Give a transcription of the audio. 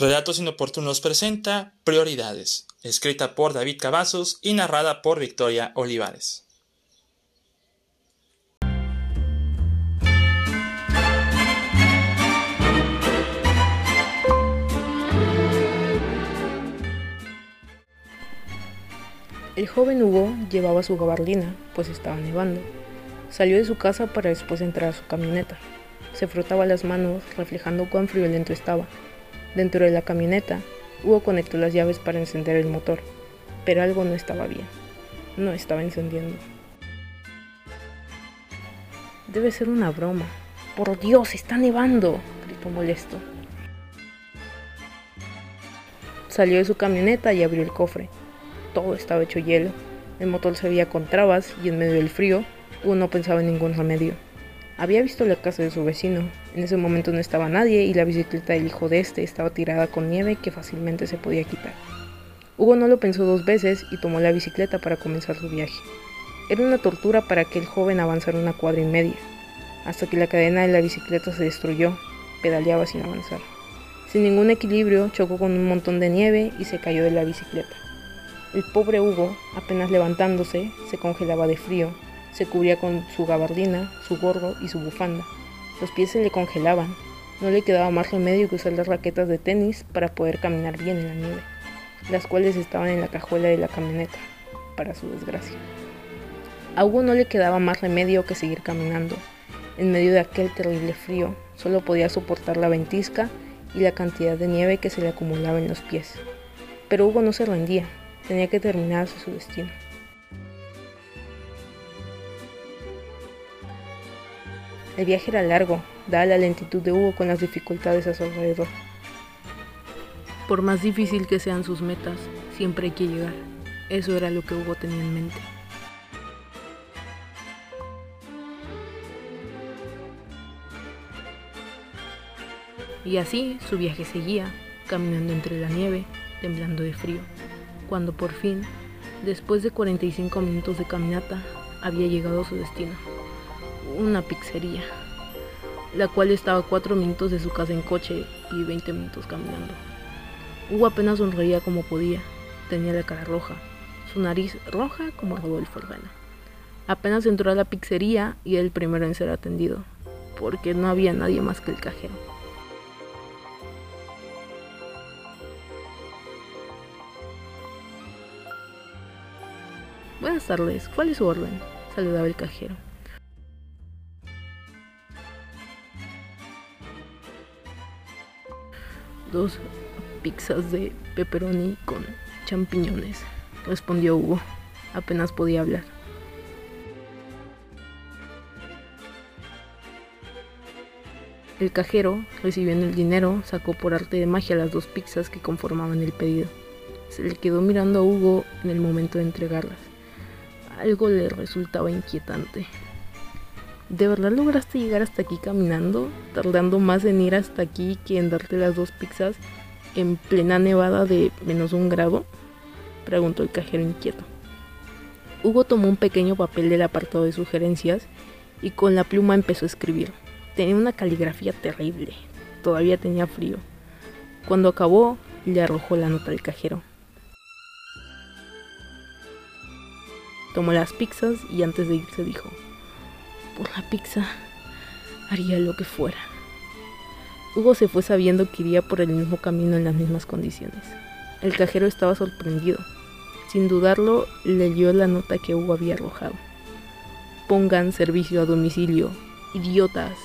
Relatos Inoportunos presenta Prioridades, escrita por David Cavazos y narrada por Victoria Olivares. El joven Hugo llevaba su gabardina, pues estaba nevando. Salió de su casa para después entrar a su camioneta. Se frotaba las manos, reflejando cuán friolento estaba. Dentro de la camioneta, Hugo conectó las llaves para encender el motor, pero algo no estaba bien. No estaba encendiendo. Debe ser una broma. Por Dios, está nevando, gritó molesto. Salió de su camioneta y abrió el cofre todo estaba hecho hielo. El motor se veía con trabas y en medio del frío, Hugo no pensaba en ningún remedio. Había visto la casa de su vecino. En ese momento no estaba nadie y la bicicleta del hijo de este estaba tirada con nieve que fácilmente se podía quitar. Hugo no lo pensó dos veces y tomó la bicicleta para comenzar su viaje. Era una tortura para aquel joven avanzar una cuadra y media, hasta que la cadena de la bicicleta se destruyó, pedaleaba sin avanzar. Sin ningún equilibrio, chocó con un montón de nieve y se cayó de la bicicleta. El pobre Hugo, apenas levantándose, se congelaba de frío, se cubría con su gabardina, su gorro y su bufanda. Los pies se le congelaban, no le quedaba más remedio que usar las raquetas de tenis para poder caminar bien en la nieve, las cuales estaban en la cajuela de la camioneta, para su desgracia. A Hugo no le quedaba más remedio que seguir caminando. En medio de aquel terrible frío, solo podía soportar la ventisca y la cantidad de nieve que se le acumulaba en los pies. Pero Hugo no se rendía, tenía que terminarse su destino. El viaje era largo, dada la lentitud de Hugo con las dificultades a su alrededor. Por más difícil que sean sus metas, siempre hay que llegar. Eso era lo que Hugo tenía en mente. Y así su viaje seguía, caminando entre la nieve, temblando de frío cuando por fin, después de 45 minutos de caminata, había llegado a su destino. Una pizzería, la cual estaba a 4 minutos de su casa en coche y 20 minutos caminando. Hugo apenas sonreía como podía, tenía la cara roja, su nariz roja como Rodolfo Herrera. Apenas entró a la pizzería y era el primero en ser atendido, porque no había nadie más que el cajero. Buenas tardes, ¿cuál es su orden? Saludaba el cajero. Dos pizzas de pepperoni con champiñones, respondió Hugo. Apenas podía hablar. El cajero, recibiendo el dinero, sacó por arte de magia las dos pizzas que conformaban el pedido. Se le quedó mirando a Hugo en el momento de entregarlas. Algo le resultaba inquietante. ¿De verdad lograste llegar hasta aquí caminando? Tardando más en ir hasta aquí que en darte las dos pizzas en plena nevada de menos un grado? Preguntó el cajero inquieto. Hugo tomó un pequeño papel del apartado de sugerencias y con la pluma empezó a escribir. Tenía una caligrafía terrible. Todavía tenía frío. Cuando acabó, le arrojó la nota al cajero. Tomó las pizzas y antes de irse dijo, por la pizza haría lo que fuera. Hugo se fue sabiendo que iría por el mismo camino en las mismas condiciones. El cajero estaba sorprendido. Sin dudarlo, leyó la nota que Hugo había arrojado. Pongan servicio a domicilio. Idiotas,